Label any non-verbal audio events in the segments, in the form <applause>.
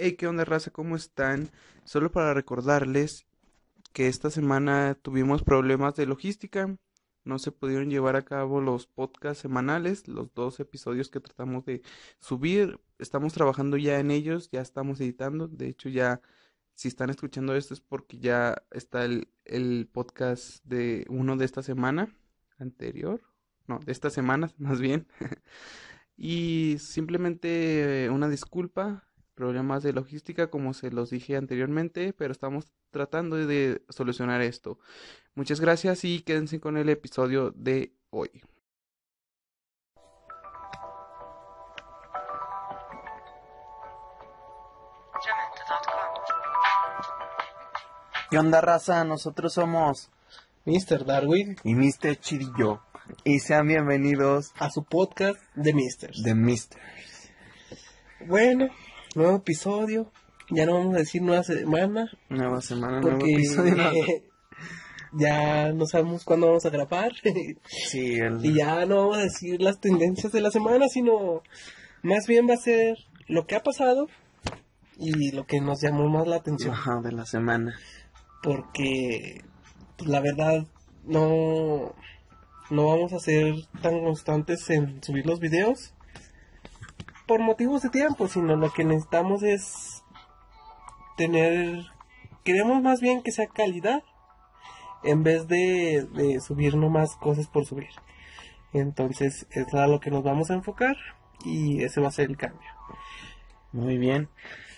Hey, ¿qué onda, raza? ¿Cómo están? Solo para recordarles que esta semana tuvimos problemas de logística. No se pudieron llevar a cabo los podcasts semanales, los dos episodios que tratamos de subir. Estamos trabajando ya en ellos, ya estamos editando. De hecho, ya si están escuchando esto es porque ya está el, el podcast de uno de esta semana anterior. No, de esta semana, <laughs> más bien. <laughs> y simplemente una disculpa problemas de logística, como se los dije anteriormente, pero estamos tratando de solucionar esto. Muchas gracias y quédense con el episodio de hoy. ¿Qué onda, raza? Nosotros somos Mr. Darwin y Mr. Chirillo. Y sean bienvenidos a su podcast de Mr. de Mr. Bueno, nuevo episodio. Ya no vamos a decir nueva semana. Nueva semana, nuevo episodio. <laughs> ya no sabemos cuándo vamos a grabar. <laughs> Sí, el... y ya no vamos a decir las tendencias de la semana, sino más bien va a ser lo que ha pasado y lo que nos llamó más la atención. Ajá, de la semana. Porque pues, la verdad no, no vamos a ser tan constantes en subir los videos por motivos de tiempo, sino lo que necesitamos es tener, queremos más bien que sea calidad en vez de, de subir nomás cosas por subir. Entonces es a lo que nos vamos a enfocar y ese va a ser el cambio. Muy bien.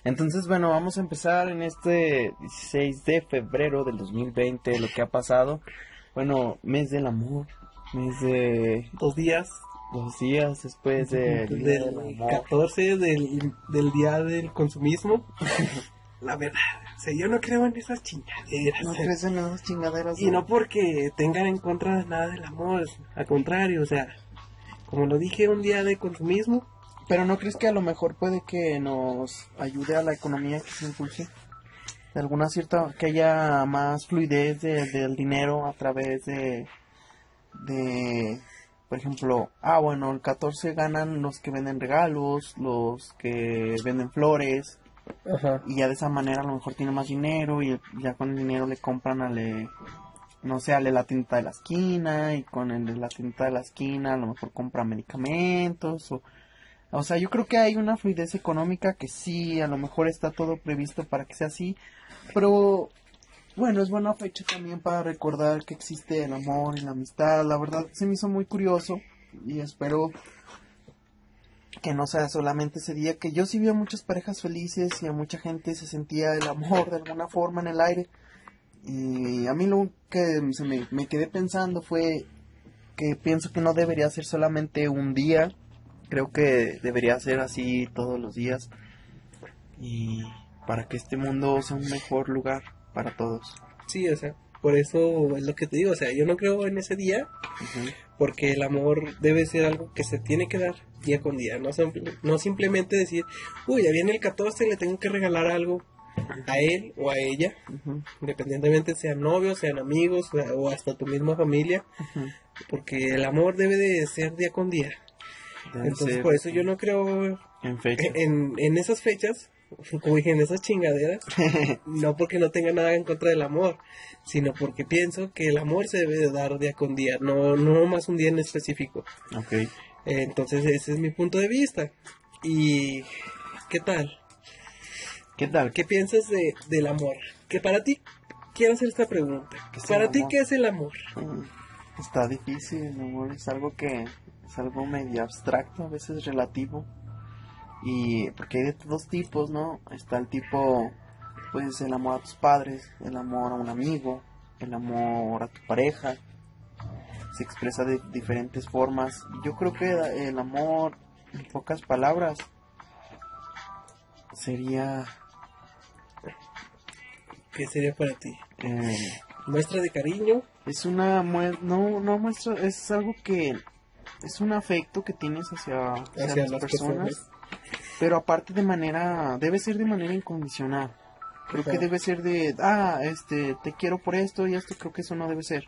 Entonces, bueno, vamos a empezar en este 16 de febrero del 2020, lo que ha pasado. Bueno, mes del amor, mes de Dos días dos días después de del 14 del, del día del consumismo. <laughs> La verdad, o sea, yo no creo en esas chingaderas. No crees en esas chingaderas. Y no porque tengan en contra de nada del amor, al contrario, o sea, como lo dije, un día de consumismo, Pero no crees que a lo mejor puede que nos ayude a la economía que se impulse? De alguna cierta, que haya más fluidez de- del dinero a través de, de, por ejemplo, ah, bueno, el 14 ganan los que venden regalos, los que venden flores, Ajá. y ya de esa manera a lo mejor tiene más dinero y ya con el dinero le compran a le, no sé, a la tinta de la esquina y con el de la tinta de la esquina a lo mejor compra medicamentos o, o sea, yo creo que hay una fluidez económica que sí, a lo mejor está todo previsto para que sea así, pero bueno, es buena fecha también para recordar que existe el amor y la amistad, la verdad se me hizo muy curioso y espero que no sea solamente ese día, que yo sí vi a muchas parejas felices y a mucha gente se sentía el amor de alguna forma en el aire. Y a mí lo que se me, me quedé pensando fue que pienso que no debería ser solamente un día, creo que debería ser así todos los días. Y para que este mundo sea un mejor lugar para todos. Sí, o sea, por eso es lo que te digo, o sea, yo no creo en ese día, Ujú. porque el amor debe ser algo que se tiene que dar día con día, no, no simplemente decir, uy, ya viene el 14 y le tengo que regalar algo a él o a ella, Ujú, independientemente sean novios, sean amigos o hasta tu misma familia, ujú. porque el amor debe de ser día con día. Debe Entonces, por eso yo no creo en en, en esas fechas, como dije, en esas chingaderas, no porque no tenga nada en contra del amor, sino porque pienso que el amor se debe de dar día con día, no, no más un día en específico. ok. Eh, Entonces, ese es mi punto de vista. ¿Y qué tal? ¿Qué tal? ¿Qué piensas de, del amor? Que para ti, quiero hacer esta pregunta. ¿Qué es el Para ti? ¿qué es el amor? Mm, Está difícil, el amor es algo que es algo medio abstracto, a veces relativo. Y porque hay de dos tipos, ¿no? Está el tipo, pues el amor a tus padres, el amor a un amigo, el amor a tu pareja. Se expresa de diferentes formas. Yo creo que el amor, en pocas palabras, sería ¿Qué sería para ti? eh, ¿Muestra de cariño? Es una no, no muestra, es algo que es un afecto que tienes hacia, hacia Hacia las, las personas, personas. Pero aparte de manera, debe ser de manera incondicional. Creo que debe ser de, ah, este, te quiero por esto y esto, creo que eso no debe ser.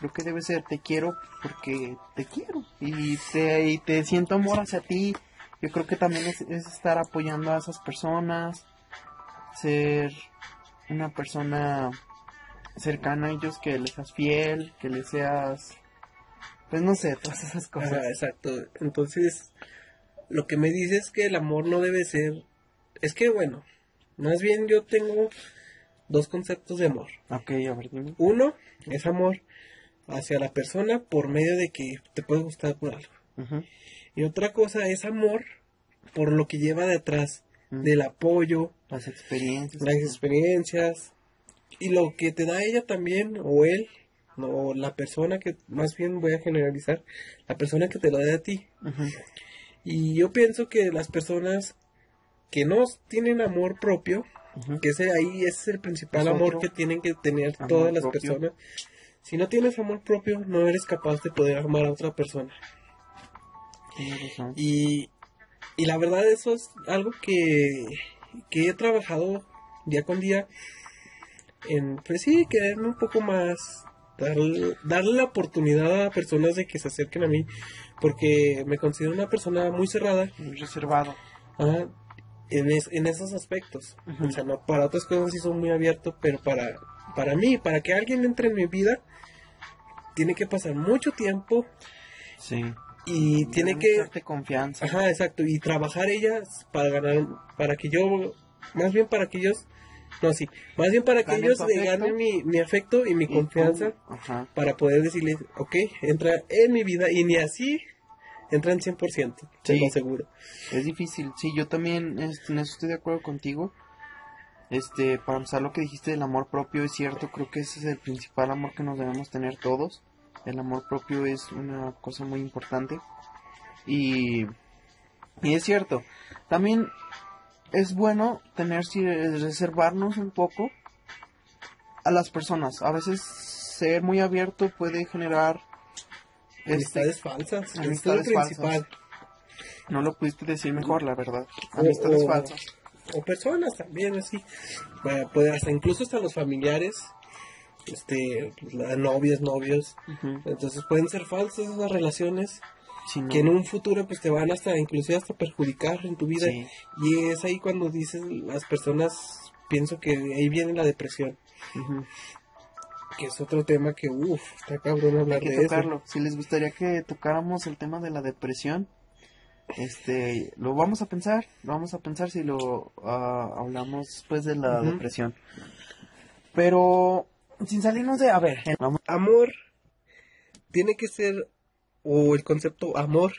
Creo que debe ser, te quiero porque te quiero y te, y te siento amor hacia ti. Yo creo que también es, es estar apoyando a esas personas, ser una persona cercana a ellos, que les seas fiel, que les seas, pues no sé, todas esas cosas. Exacto. Entonces, lo que me dice es que el amor no debe ser... Es que, bueno, más bien yo tengo dos conceptos de amor. Ok, a ver, dime. Uno es amor hacia la persona por medio de que te puede gustar por algo. Y otra cosa es amor por lo que lleva detrás Mm. del apoyo, Las experiencias. las experiencias y lo que te da ella también o él o la persona que más bien voy a generalizar la persona que te lo da a ti. Y yo pienso que las personas que no tienen amor propio que ese ahí es el principal Es amor que tienen que tener todas las propio. personas si no tienes amor propio no eres capaz de poder amar a otra persona. Y, y la verdad eso es algo que, que he trabajado día con día en, pues sí, quererme un poco más, darle, darle la oportunidad a personas de que se acerquen a mí, porque me considero una persona muy cerrada Muy reservado. ah, en, es- en esos aspectos. Ujú. O sea, no, para otras cosas sí soy muy abierto, pero para, para mí, para que alguien entre en mi vida, tiene que pasar mucho tiempo Sí. y tiene que... Confianza. Ajá, exacto. Y trabajar ellas para ganar, para que yo, más bien para que ellos, no, sí, más bien para que ellos ganen mi, mi afecto y mi Y confianza Ajá. para poder decirles, ok, entra en mi vida y ni así entran 100%, te Sí. lo aseguro. Es difícil, sí, yo también este, en eso estoy de acuerdo contigo. Este, para empezar lo que dijiste del amor propio es cierto, creo que ese es el principal amor que nos debemos tener todos. El amor propio es una cosa muy importante. Y, y es cierto, también es bueno tener, si- reservarnos un poco a las personas. A veces ser muy abierto puede generar... este, Amistades falsas, amistades falsas. principal. no lo pudiste decir mejor, la verdad. Amistades o- falsas. O personas también, así. Para poder, hasta incluso hasta los familiares, este, novias, novios. Entonces pueden ser falsas esas relaciones. Sí, no. que en un futuro pues te van hasta inclusive hasta perjudicar en tu vida Sí. y es ahí cuando dices las personas pienso que ahí viene la depresión que es otro tema que uff está cabrón hablar Hay que de tocarlo. Si les gustaría que tocáramos el tema de la depresión, este, lo vamos a pensar. Lo vamos a pensar si lo ah, hablamos después de la depresión. Pero, sin salirnos de... A ver, vamos. eso amor tiene que ser o el concepto amor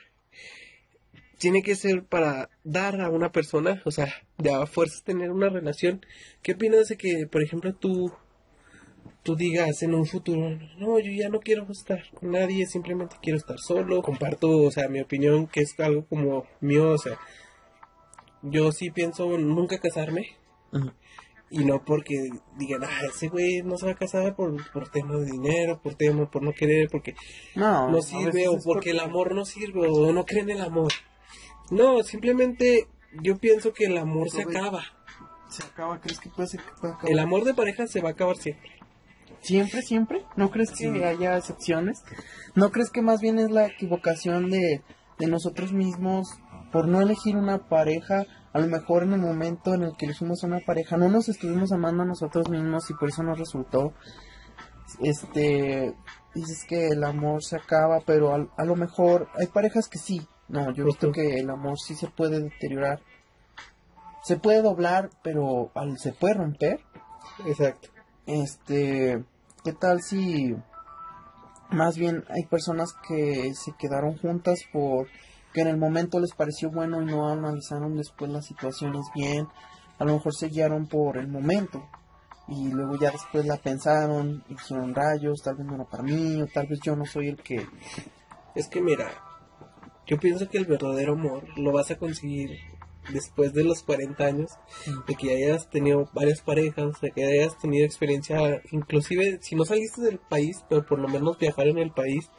tiene que ser para dar a una persona o sea de a fuerzas tener una relación qué opinas de que por ejemplo tú tú digas en un futuro, no, yo ya no quiero estar con nadie, simplemente quiero estar solo. Comparto, o sea, mi opinión, que es algo como mío, o sea, yo sí pienso nunca casarme. Y no porque digan, ah, ese güey no se va a casar por, por tema de dinero, por tema, por no querer, porque No, no sirve, o porque el amor no sirve, o no creen en el amor. No, simplemente yo pienso que el amor se acaba. Se acaba, ¿crees que puede ser que pueda acabar? El amor de pareja se va a acabar siempre. Siempre, siempre. ¿No crees que Sí. haya excepciones? ¿No crees que más bien es la equivocación de, de nosotros mismos por no elegir una pareja? A lo mejor en el momento en el que elegimos una pareja no nos estuvimos amando a nosotros mismos y por eso nos resultó. Este, dices que el amor se acaba, pero a, a lo mejor hay parejas que sí. No, yo he visto que el amor sí se puede deteriorar. Se puede doblar, pero al, se puede romper. Exacto. Este, ¿qué tal si más bien hay personas que se quedaron juntas por que en el momento les pareció bueno y no analizaron después las situaciones bien? A lo mejor se guiaron por el momento y luego ya después la pensaron y dijeron rayos, tal vez no era para mí o tal vez yo no soy el que... Es que mira, yo pienso que el verdadero amor lo vas a conseguir después de los 40 años, de que hayas tenido varias parejas, de que hayas tenido experiencia, inclusive si no saliste del país, pero por lo menos viajar en el país,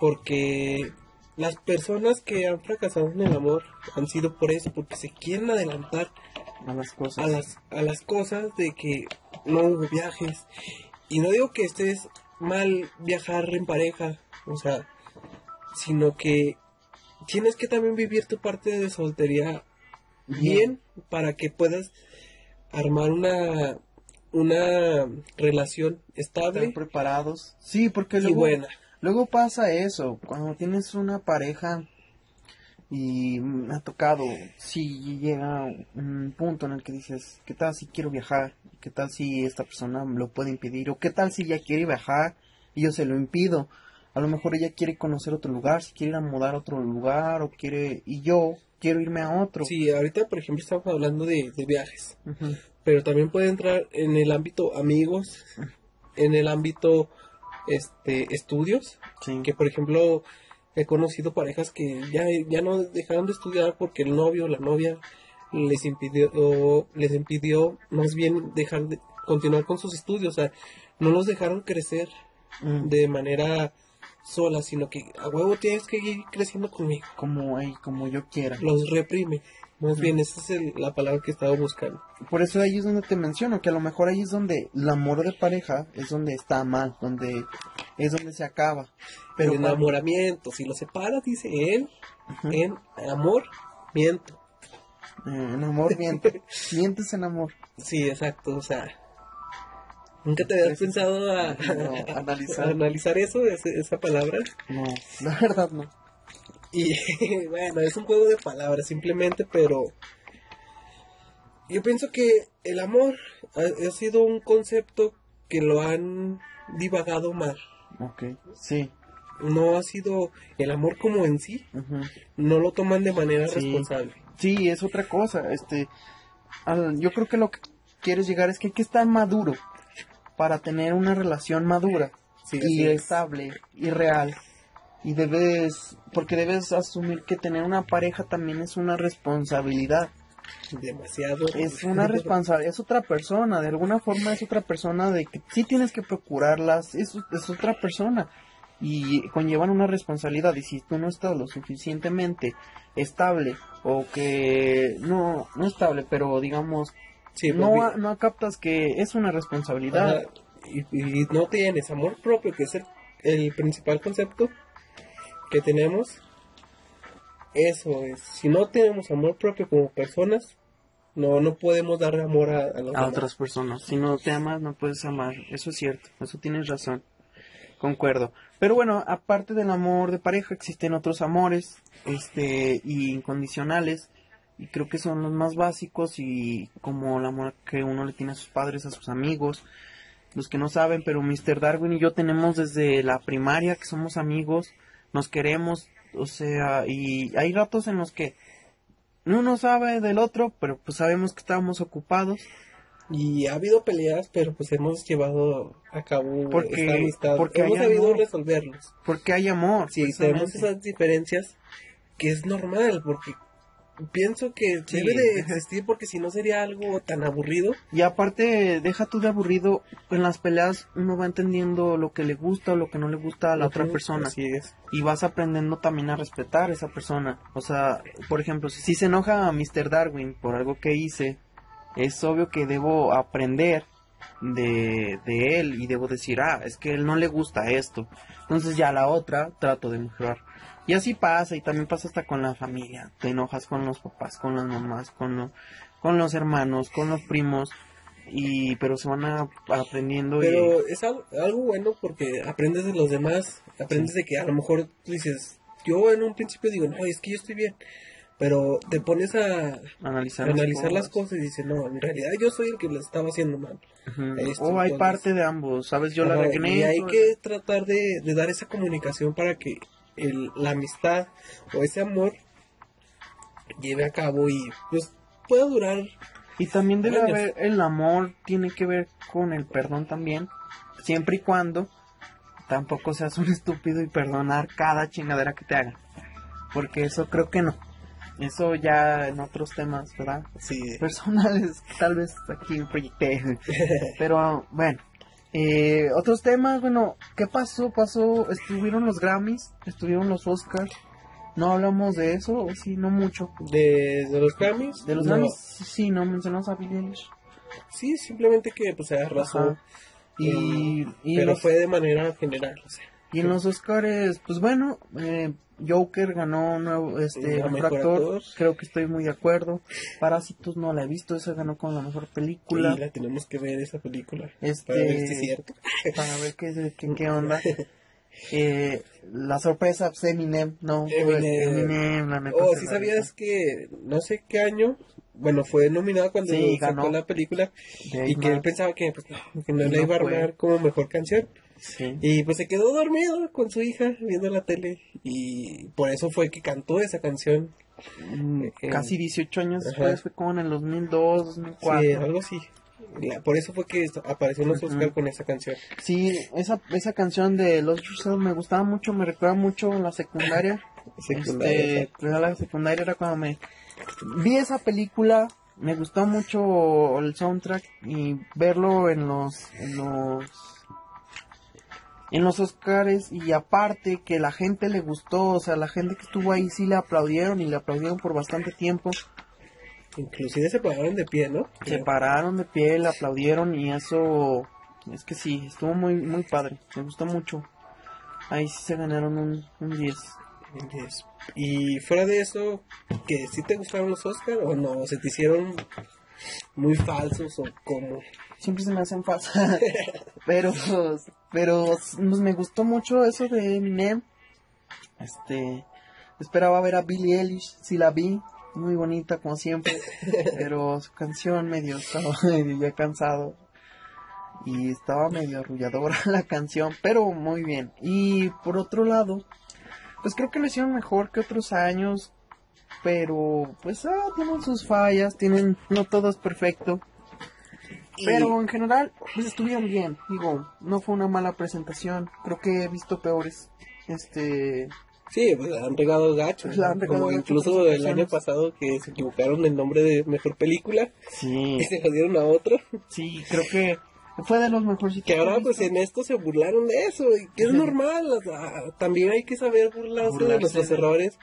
porque las personas que han fracasado en el amor han sido por eso, porque se quieren adelantar a las cosas. a las, a las cosas de que no hubo viajes. Y no digo que estés mal viajar en pareja, o sea, sino que tienes que también vivir tu parte de soltería bien para que puedas armar una, una relación estable preparados. Sí, porque luego, buena. Luego pasa eso. Cuando tienes una pareja y me ha tocado, si llega un punto en el que dices, ¿qué tal si quiero viajar? ¿Qué tal si esta persona me lo puede impedir? ¿O qué tal si ella quiere viajar y yo se lo impido? A lo mejor ella quiere conocer otro lugar, si quiere ir a mudar a otro lugar o quiere, y yo quiero irme a otro. Sí, ahorita, por ejemplo, estamos hablando de, de viajes, pero también puede entrar en el ámbito amigos, en el ámbito este estudios, Sí. que por ejemplo he conocido parejas que ya, ya no dejaron de estudiar porque el novio o la novia les impidió o les impidió más bien dejar de continuar con sus estudios, o sea, no los dejaron crecer Mm. de manera sola, sino que a huevo tienes que ir creciendo conmigo. como, ey, como yo quiera. Los reprime. Más bien, esa es el- la palabra que estaba buscando. Por eso ahí es donde te menciono, que a lo mejor ahí es donde el amor de pareja es donde está mal, donde es donde se acaba. Pero el cuando- enamoramiento, si lo separas, dice él, Ujú. en amor, miento. Eh, en amor miente, <laughs> mientes en amor. Sí, exacto, o sea, nunca te habías pensado a, No, analizar. <laughs> a analizar eso, esa palabra. No, <laughs> la verdad no. Y <laughs> bueno, es un juego de palabras simplemente, pero yo pienso que el amor ha, ha sido un concepto que lo han divagado mal. Ok, sí. No ha sido el amor como en sí, no lo toman de manera Sí. responsable. Sí, es otra cosa. Este, yo creo que lo que quieres llegar es que hay que estar maduro para tener una relación madura Sí, y es. estable y real. Y debes, porque debes asumir que tener una pareja también es una responsabilidad. demasiado. Es una responsabilidad, es otra persona, de alguna forma es otra persona de que sí tienes que procurarlas, es, es otra persona y conllevan una responsabilidad y si tú no estás lo suficientemente estable o que no, no estable, pero digamos, Sí, no, pues, no captas que es una responsabilidad. Ajá, y, y no tienes amor propio, que es el, el principal concepto que tenemos. Eso es, si no tenemos amor propio como personas, no no podemos dar amor a, a a otras personas. Si no te amas, no puedes amar. Eso es cierto, eso tienes razón. Concuerdo. Pero bueno, aparte del amor de pareja, existen otros amores, este, y incondicionales. Y creo que son los más básicos y como el amor que uno le tiene a sus padres, a sus amigos. Los que no saben, pero Mr. Darwin y yo tenemos desde la primaria que somos amigos, nos queremos, o sea, y hay ratos en los que uno sabe del otro, pero pues sabemos que estábamos ocupados. Y ha habido peleas, pero pues hemos llevado a cabo Porque- esta amistad. porque hemos sabido amor. resolverlos. Porque hay amor. Sí, tenemos esas diferencias que es normal, porque pienso que Sí. debe de existir, porque si no sería algo tan aburrido. Y aparte, deja tú de aburrido, en las peleas uno va entendiendo lo que le gusta o lo que no le gusta a la otra persona. Así es. Y vas aprendiendo también a respetar a esa persona. O sea, por ejemplo, si, se enoja a Mr. Darwin por algo que hice, es obvio que debo aprender de, de él y debo decir, ah, es que él no le gusta esto. Entonces ya la otra trato de mejorar. Y así pasa, y también pasa hasta con la familia. Te enojas con los papás, con las mamás, con, lo- con los hermanos, con los primos. Y, pero se van a- aprendiendo y- Pero es algo, algo bueno porque aprendes de los demás, aprendes de que a lo mejor tú dices, yo en un principio digo, no, es que yo estoy bien, pero te pones a analizar, analizar las cosas y dices, no, en realidad yo soy el que lo estaba haciendo mal. Esto, o hay entonces- parte de ambos, ¿sabes? Yo la en Y hay que tratar de, de dar esa comunicación para que el, la amistad o ese amor lleve a cabo y pues pueda durar. Y también debe haber, el amor tiene que ver con el perdón también, siempre y cuando tampoco seas un <laughs> estúpido y perdonar cada chingadera que te hagan. Porque eso creo que no. Eso ya en otros temas, ¿verdad? Sí, Personales, <laughs> tal vez aquí proyecté. <laughs> Pero bueno, eh, otros temas, bueno, ¿qué pasó? Pasó, estuvieron los Grammys, estuvieron los Oscars. No hablamos de eso, sí, no mucho. de, de los Grammys. De los no. Grammys, sí, no mencionamos a Billie Eilish. Sí, simplemente que pues se arrasó. Ajá. Y, y, pero los- fue de manera general. o sea. y en los Oscars, pues bueno, eh, Joker ganó nuevo, este, mejor, mejor actor. actor. Creo que estoy muy de acuerdo. Parásitos no la he visto, esa ganó con la mejor película. Y la tenemos que ver esa película. Este- Para ver si es cierto. <laughs> Para ver qué, qué, qué onda. <laughs> Eh, la sorpresa, pues, Eminem, no. Eminem. Eminem, la neta. Oh, si la sabías que no sé qué año, bueno, fue nominado cuando Sí, sacó ganó. la película y que él pensaba que, pues, que no Y le no iba a armar como mejor canción. Sí. Y pues se quedó dormido con su hija viendo la tele y por eso fue que cantó esa canción. Mm, eh, Casi 18 años después, fue como en el 2002, 2004. Sí, algo así. La- por eso fue que esto- apareció en los. Oscar con esa canción. Sí, esa, esa canción de Los Yourself me gustaba mucho, me recuerda mucho a la secundaria. <laughs> Secundaria, Este, pues, la secundaria era cuando me vi esa película, me gustó mucho el soundtrack y verlo en los en los en los Oscars y aparte que la gente le gustó, o sea, la gente que estuvo ahí sí le aplaudieron y le aplaudieron por bastante tiempo. Inclusive se pararon de pie, ¿no? Se pararon de pie, le aplaudieron y eso es que sí, estuvo muy muy padre, me gustó mucho. Ahí sí se ganaron un, un 10. Yes. Y fuera de eso, que si te gustaron los Oscar o no, se te hicieron muy falsos o como. Siempre se me hacen falsas. <laughs> pero pero pues, me gustó mucho eso de Eminem. Este esperaba ver a Billie Eilish, sí la vi, muy bonita como siempre, <laughs> pero su canción medio estaba <laughs> medio ya cansado. Y estaba medio arrulladora la canción, pero muy bien. Y por otro lado, pues creo que lo hicieron mejor que otros años. Pero, pues, ah, tienen sus fallas, tienen, no todo es perfecto. Y- Pero en general, pues estuvieron bien. Digo, no fue una mala presentación. Creo que he visto peores. Este. Sí, pues han regado gacho. La han regado como gacho incluso el año pasado que se equivocaron el nombre de mejor película Sí. y se jodieron a otro. Sí, creo que fue de los mejores. Que ahora pues en esto se burlaron de eso, y que es normal, o sea, también hay que saber burlarse, de nuestros de- errores,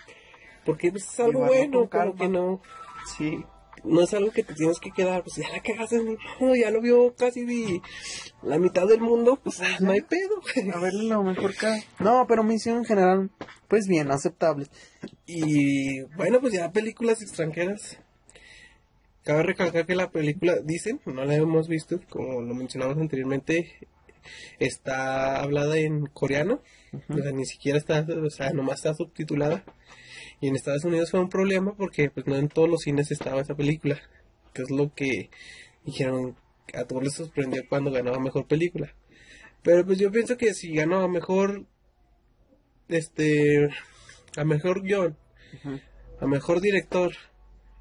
porque pues, es algo bueno, pero que no, Sí. no es algo que te tienes que quedar, pues ya la cagaste, ya lo vio casi de la mitad del mundo, pues ah, no hay pedo. A ver, lo mejor que. No, pero me hicieron en general, pues bien, aceptable. Y bueno, pues ya películas extranjeras. Cabe recalcar que la película, dicen, no la hemos visto, como lo mencionamos anteriormente, está hablada en coreano, o sea, ni siquiera está, o sea, nomás está subtitulada. Y en Estados Unidos fue un problema porque pues no en todos los cines estaba esa película, que es lo que dijeron, a todos les sorprendió cuando ganó a mejor película. Pero pues yo pienso que si ganó a mejor, este, a mejor guion, a mejor director,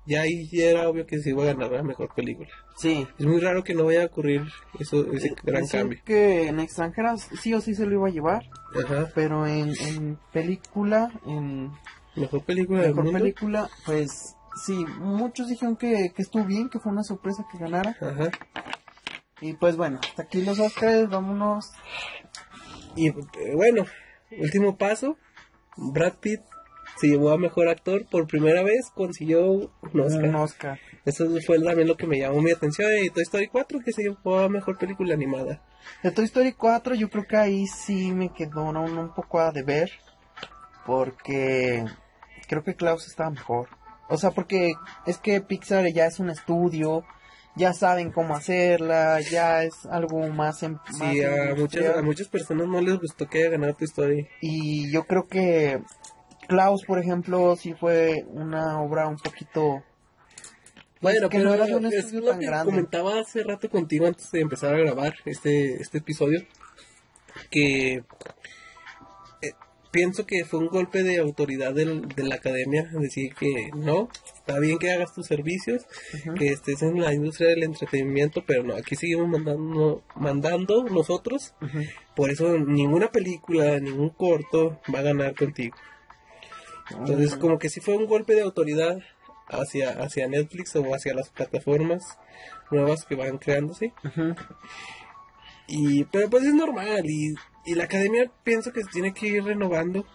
ya ahí era obvio que se iba a ganar la mejor película. Sí. Es muy raro que no vaya a ocurrir eso, ese gran Dicen cambio. que en extranjeras sí o sí se lo iba a llevar, Ajá. pero en, en película, en Mejor película del mejor mundo. película, pues sí, muchos dijeron que, que estuvo bien, que fue una sorpresa que ganara. Ajá. Y pues bueno, hasta aquí los Oscars, vámonos. Y eh, bueno, último paso. Brad Pitt se llevó a mejor actor por primera vez, consiguió un Oscar. Un Oscar. Eso fue también lo que me llamó mi atención. Y Toy Story 4 que se llevó a mejor película animada. De Toy Story 4 yo creo que ahí sí me quedó un, un poco a deber. Porque creo que Klaus estaba mejor. O sea, porque es que Pixar ya es un estudio, ya saben cómo hacerla, ya es algo más en más Sí, a muchas, a muchas personas no les gustó que haya ganado Toy Story. Y yo creo que Klaus, por ejemplo, sí fue una obra un poquito... Bueno, que pero no era un es lo tan que grande. comentaba hace rato contigo antes de empezar a grabar este, este episodio, que pienso que fue un golpe de autoridad del- de la academia, decir que no, está bien que hagas tus servicios, que estés en la industria del entretenimiento, pero no, aquí seguimos mandando, mandando nosotros, por eso ninguna película, ningún corto va a ganar contigo. Entonces, como que sí fue un golpe de autoridad hacia, hacia Netflix o hacia las plataformas nuevas que van creándose. Y, pero pues es normal y, y la academia pienso que se tiene que ir renovando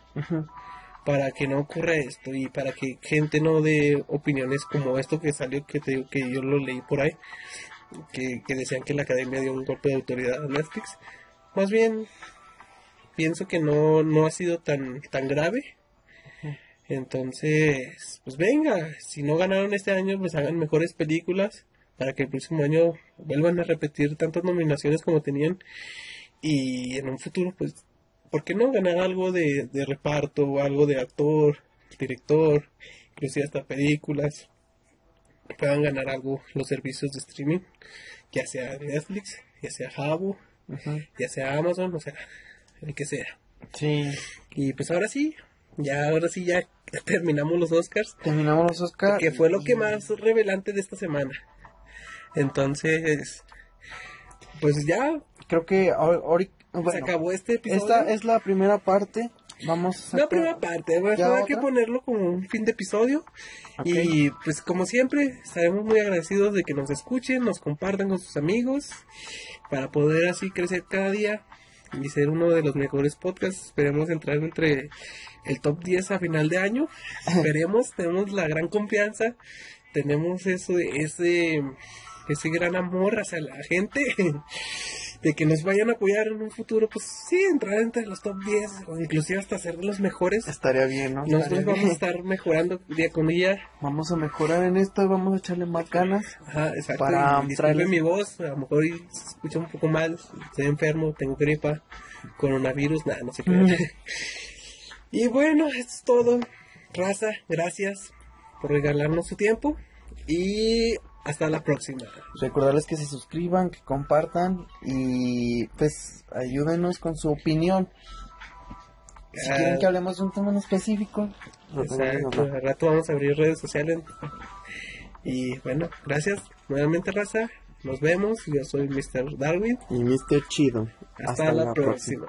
para que no ocurra esto y para que gente no dé opiniones como esto que salió, que, te, digo que yo lo leí por ahí, que, que decían que la academia dio un golpe de autoridad a Netflix. Más bien, pienso que no, no ha sido tan, tan grave. Entonces, pues venga, si no ganaron este año, pues hagan mejores películas para que el próximo año vuelvan a repetir tantas nominaciones como tenían y en un futuro, pues, ¿por qué no ganar algo de, de reparto, algo de actor, director, inclusive hasta películas? Puedan ganar algo los servicios de streaming, ya sea Netflix, ya sea Habo, ya sea Amazon, o sea, el que sea. Sí. Y pues ahora sí, ya ahora sí ya <laughs> terminamos los Oscars, Terminamos los Oscars. que fue lo que más revelante de esta semana. Entonces, pues ya Creo que se bueno, acabó este episodio. esta es la primera parte. Vamos a La primera parte, ¿Ya habrá que otra? ponerlo como un fin de episodio. Y pues como siempre, estaremos muy agradecidos de que nos escuchen, nos compartan con sus amigos, para poder así crecer cada día y ser uno de los mejores podcasts. Esperemos entrar entre el top 10 a final de año. <laughs> Esperemos, tenemos la gran confianza, tenemos eso, ese, ese gran amor hacia la gente. <laughs> De que nos vayan a apoyar en un futuro, pues sí, entrar entre los top 10 o inclusive hasta ser de los mejores. Estaría bien, ¿no? Nosotros Estaría vamos a estar mejorando día con día. Vamos a mejorar en esto y vamos a echarle más ganas. Ajá, exacto. Para traerles- mi voz, a lo mejor se escucha un poco mal. Estoy enfermo, tengo gripa, coronavirus, nada, no sé qué. <laughs> y bueno, esto es todo. Raza, gracias por regalarnos su tiempo. Y hasta la próxima. Recordarles que se suscriban, que compartan y pues ayúdenos con su opinión. Si Ah, quieren que hablemos de un tema en específico, Exacto, al rato vamos a abrir redes sociales. <laughs> Y bueno, gracias nuevamente, raza. Nos vemos. Yo soy Mr. Darwin. y Mr. Chido. Hasta, la, próxima.